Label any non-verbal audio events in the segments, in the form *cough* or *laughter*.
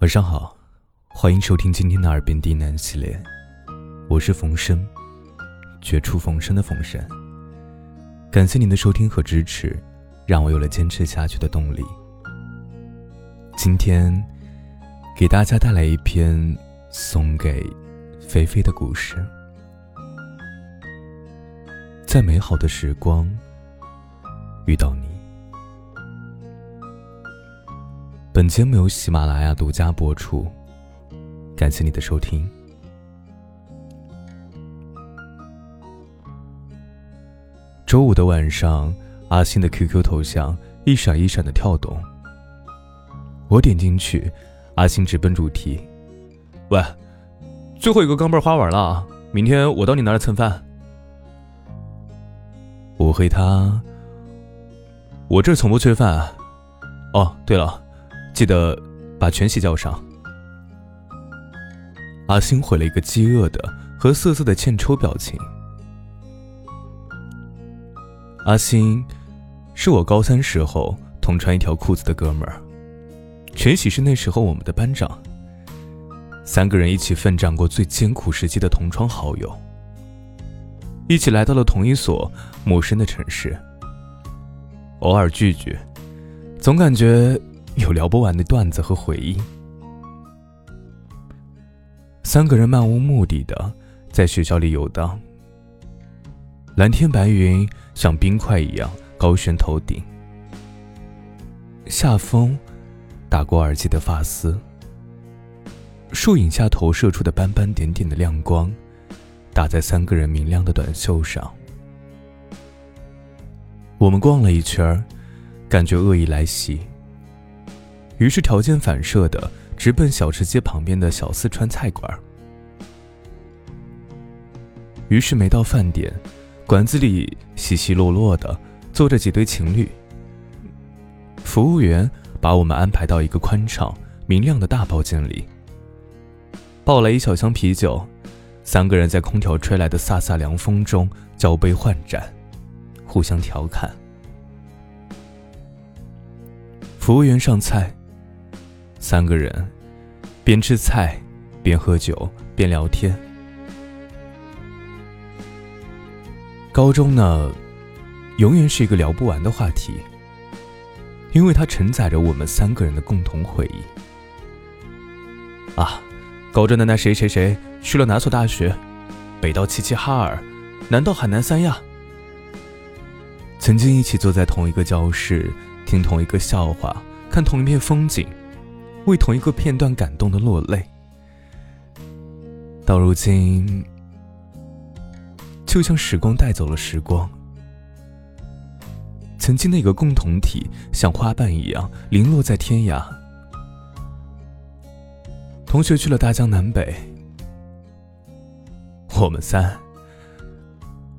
晚上好，欢迎收听今天的耳边低喃系列，我是冯生，绝处逢生的冯生。感谢您的收听和支持，让我有了坚持下去的动力。今天给大家带来一篇送给菲菲的故事，在美好的时光遇到你。本节目由喜马拉雅独家播出，感谢你的收听。周五的晚上，阿星的 QQ 头像一闪一闪的跳动。我点进去，阿星直奔主题：“喂，最后一个钢镚花完了，明天我到你那儿蹭饭。”我回他：“我这从不缺饭。哦，对了。”记得把全喜叫上。阿星回了一个饥饿的和涩涩的欠抽表情。阿星是我高三时候同穿一条裤子的哥们儿，全喜是那时候我们的班长。三个人一起奋战过最艰苦时期的同窗好友，一起来到了同一所陌生的城市，偶尔聚聚，总感觉。有聊不完的段子和回忆。三个人漫无目的的在学校里游荡，蓝天白云像冰块一样高悬头顶，夏风打过耳际的发丝，树影下投射出的斑斑点点的亮光，打在三个人明亮的短袖上。我们逛了一圈，感觉恶意来袭。于是条件反射的直奔小吃街旁边的小四川菜馆。于是没到饭点，馆子里稀稀落落的坐着几对情侣。服务员把我们安排到一个宽敞明亮的大包间里，抱来一小箱啤酒，三个人在空调吹来的飒飒凉风中交杯换盏，互相调侃。服务员上菜。三个人边吃菜边喝酒边聊天。高中呢，永远是一个聊不完的话题，因为它承载着我们三个人的共同回忆。啊，高中的那谁谁谁去了哪所大学？北到齐齐哈尔，南到海南三亚。曾经一起坐在同一个教室，听同一个笑话，看同一片风景。为同一个片段感动的落泪，到如今，就像时光带走了时光，曾经那个共同体像花瓣一样零落在天涯。同学去了大江南北，我们三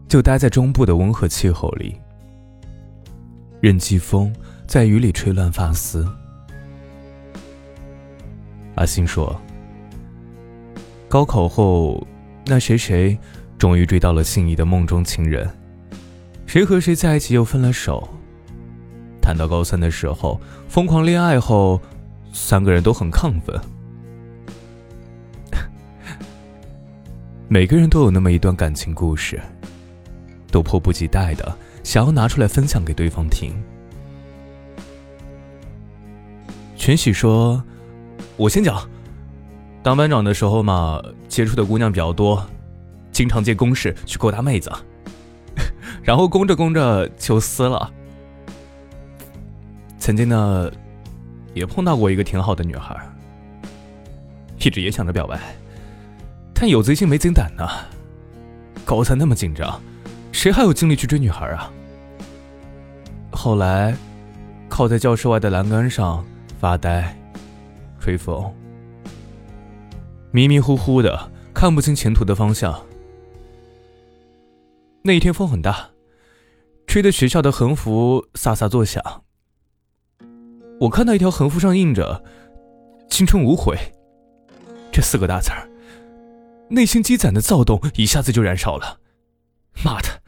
就待在中部的温和气候里，任季风在雨里吹乱发丝。阿星说：“高考后，那谁谁终于追到了心仪的梦中情人，谁和谁在一起又分了手。谈到高三的时候，疯狂恋爱后，三个人都很亢奋。*laughs* 每个人都有那么一段感情故事，都迫不及待的想要拿出来分享给对方听。”全喜说。我先讲，当班长的时候嘛，接触的姑娘比较多，经常借公事去勾搭妹子，*laughs* 然后攻着攻着就撕了。曾经呢，也碰到过一个挺好的女孩，一直也想着表白，但有贼心没贼胆呢。高三那么紧张，谁还有精力去追女孩啊？后来，靠在教室外的栏杆上发呆。吹风，迷迷糊糊的看不清前途的方向。那一天风很大，吹得学校的横幅飒飒作响。我看到一条横幅上印着“青春无悔”这四个大字儿，内心积攒的躁动一下子就燃烧了。妈的，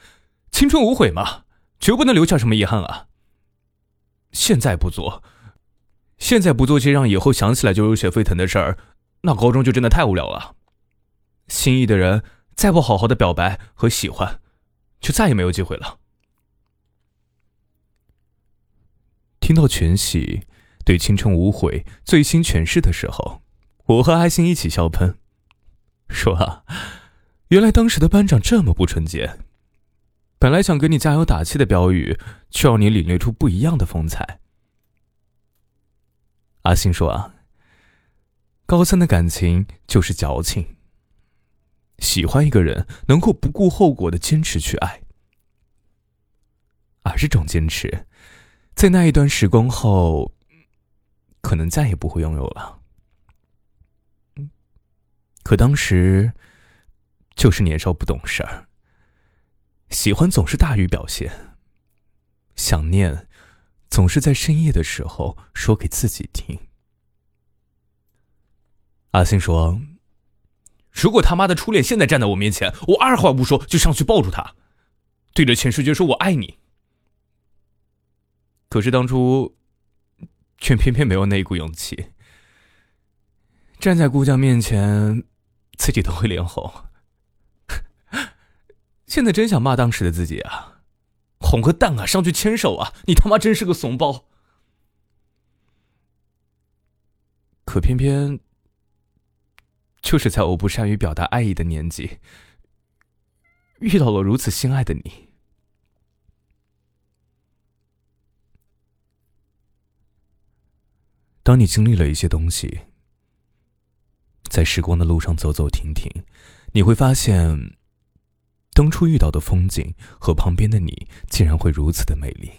青春无悔嘛，绝不能留下什么遗憾啊！现在不做。现在不做些让以后想起来就热血沸腾的事儿，那高中就真的太无聊了。心仪的人再不好好的表白和喜欢，就再也没有机会了。听到全喜对青春无悔最新诠释的时候，我和阿星一起笑喷，说啊，原来当时的班长这么不纯洁。本来想给你加油打气的标语，却让你领略出不一样的风采。阿星说啊，高三的感情就是矫情。喜欢一个人，能够不顾后果的坚持去爱，而这种坚持，在那一段时光后，可能再也不会拥有了。可当时，就是年少不懂事儿。喜欢总是大于表现，想念总是在深夜的时候说给自己听。阿星说：“如果他妈的初恋现在站在我面前，我二话不说就上去抱住他，对着全世界说我爱你。”可是当初，却偏偏没有那一股勇气，站在姑娘面前，自己都会脸红。现在真想骂当时的自己啊！红个蛋啊！上去牵手啊！你他妈真是个怂包！可偏偏，就是在我不善于表达爱意的年纪，遇到了如此心爱的你。当你经历了一些东西，在时光的路上走走停停，你会发现。当初遇到的风景和旁边的你，竟然会如此的美丽。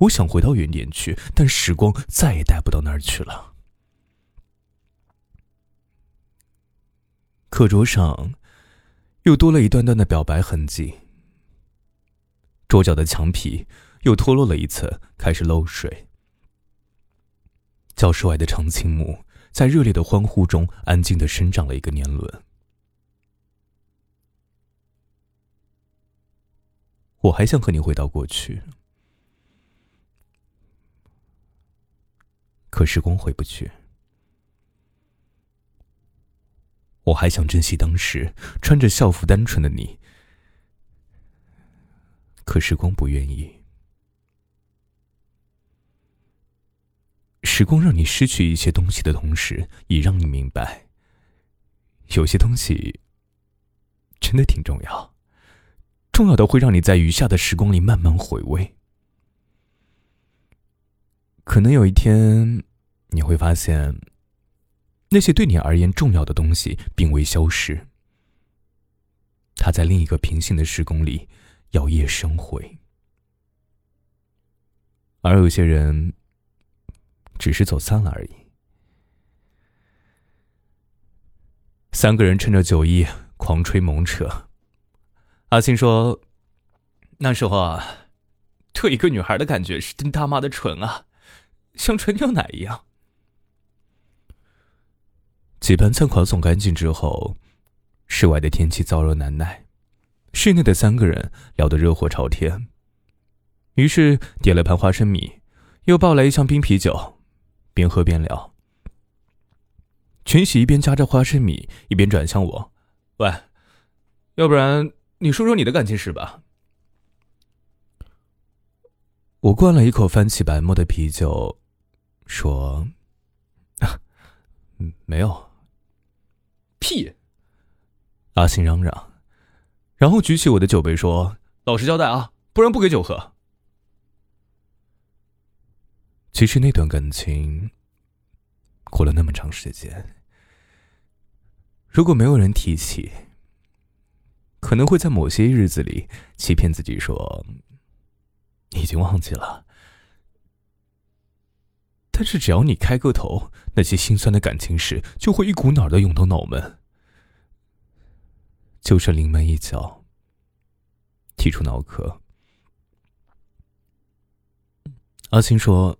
我想回到原点去，但时光再也带不到那儿去了。课桌上又多了一段段的表白痕迹，桌角的墙皮又脱落了一层，开始漏水。教室外的长青木在热烈的欢呼中，安静的生长了一个年轮。我还想和你回到过去，可时光回不去。我还想珍惜当时穿着校服单纯的你，可时光不愿意。时光让你失去一些东西的同时，也让你明白，有些东西真的挺重要。重要的会让你在余下的时光里慢慢回味。可能有一天，你会发现，那些对你而言重要的东西并未消失，它在另一个平行的时空里摇曳生辉。而有些人，只是走散了而已。三个人趁着酒意狂吹猛扯。阿星说：“那时候啊，对一个女孩的感觉是真他妈的纯啊，像纯牛奶一样。”几盘餐款送干净之后，室外的天气燥热难耐，室内的三个人聊得热火朝天。于是点了盘花生米，又抱来一箱冰啤酒，边喝边聊。全喜一边夹着花生米，一边转向我：“喂，要不然？”你说说你的感情史吧。我灌了一口泛起白沫的啤酒，说：“没有。”屁！阿星嚷嚷，然后举起我的酒杯说：“老实交代啊，不然不给酒喝。”其实那段感情过了那么长时间，如果没有人提起。可能会在某些日子里欺骗自己说已经忘记了，但是只要你开个头，那些心酸的感情事就会一股脑的涌到脑门，就剩临门一脚，提出脑壳。阿星说：“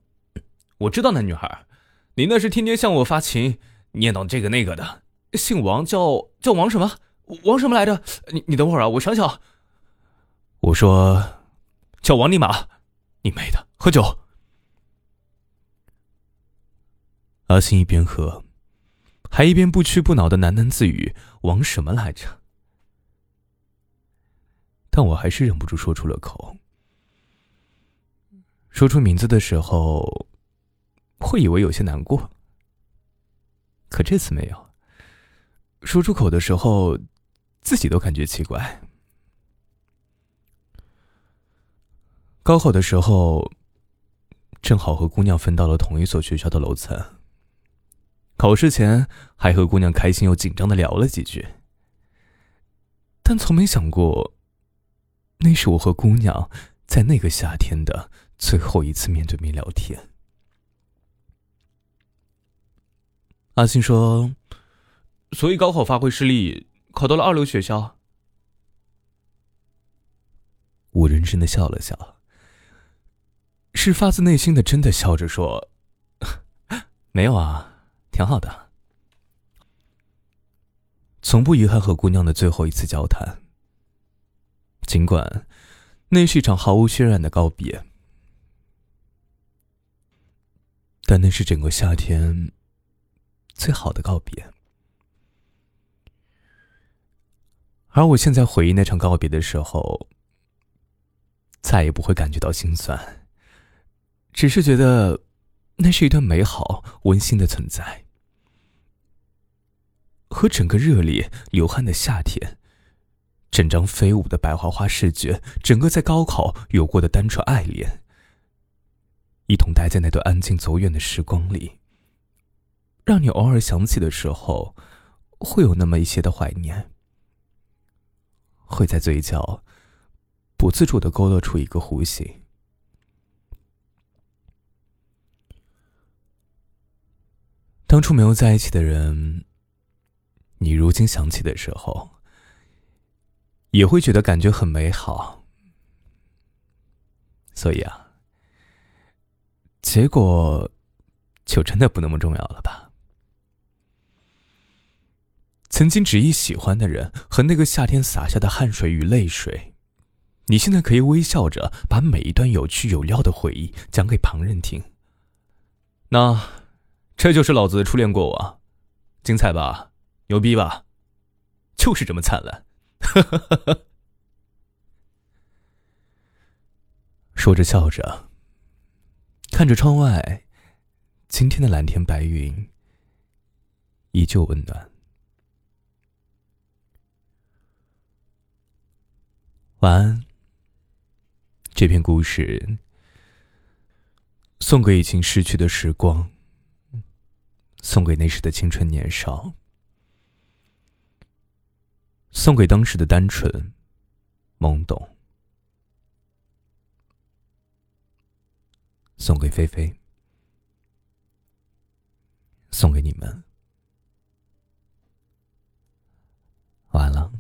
我知道那女孩，你那是天天向我发情，念叨这个那个的，姓王，叫叫王什么？”王什么来着？你你等会儿啊，我想想。我说，叫王尼玛，你妹的！喝酒。阿星一边喝，还一边不屈不挠的喃喃自语：“王什么来着？”但我还是忍不住说出了口。说出名字的时候，会以为有些难过，可这次没有。说出口的时候，自己都感觉奇怪。高考的时候，正好和姑娘分到了同一所学校的楼层。考试前还和姑娘开心又紧张的聊了几句，但从没想过，那是我和姑娘在那个夏天的最后一次面对面聊天。阿信说：“所以高考发挥失利，考到了二流学校。”我认真的笑了笑，是发自内心的真的笑着说：“ *laughs* 没有啊。”挺好的，从不遗憾和姑娘的最后一次交谈。尽管那是一场毫无渲染的告别，但那是整个夏天最好的告别。而我现在回忆那场告别的时候，再也不会感觉到心酸，只是觉得那是一段美好温馨的存在。和整个热烈流汗的夏天，整张飞舞的白花花试卷，整个在高考有过的单纯爱恋，一同待在那段安静走远的时光里，让你偶尔想起的时候，会有那么一些的怀念，会在嘴角不自主的勾勒出一个弧形。当初没有在一起的人。你如今想起的时候，也会觉得感觉很美好。所以啊，结果就真的不那么重要了吧？曾经执意喜欢的人和那个夏天洒下的汗水与泪水，你现在可以微笑着把每一段有趣有料的回忆讲给旁人听。那，这就是老子的初恋过往，精彩吧？牛逼吧，就是这么灿烂。*laughs* 说着笑着，看着窗外，今天的蓝天白云依旧温暖。晚安。这篇故事。送给已经逝去的时光。送给那时的青春年少。送给当时的单纯懵懂。送给菲菲。送给你们。完了。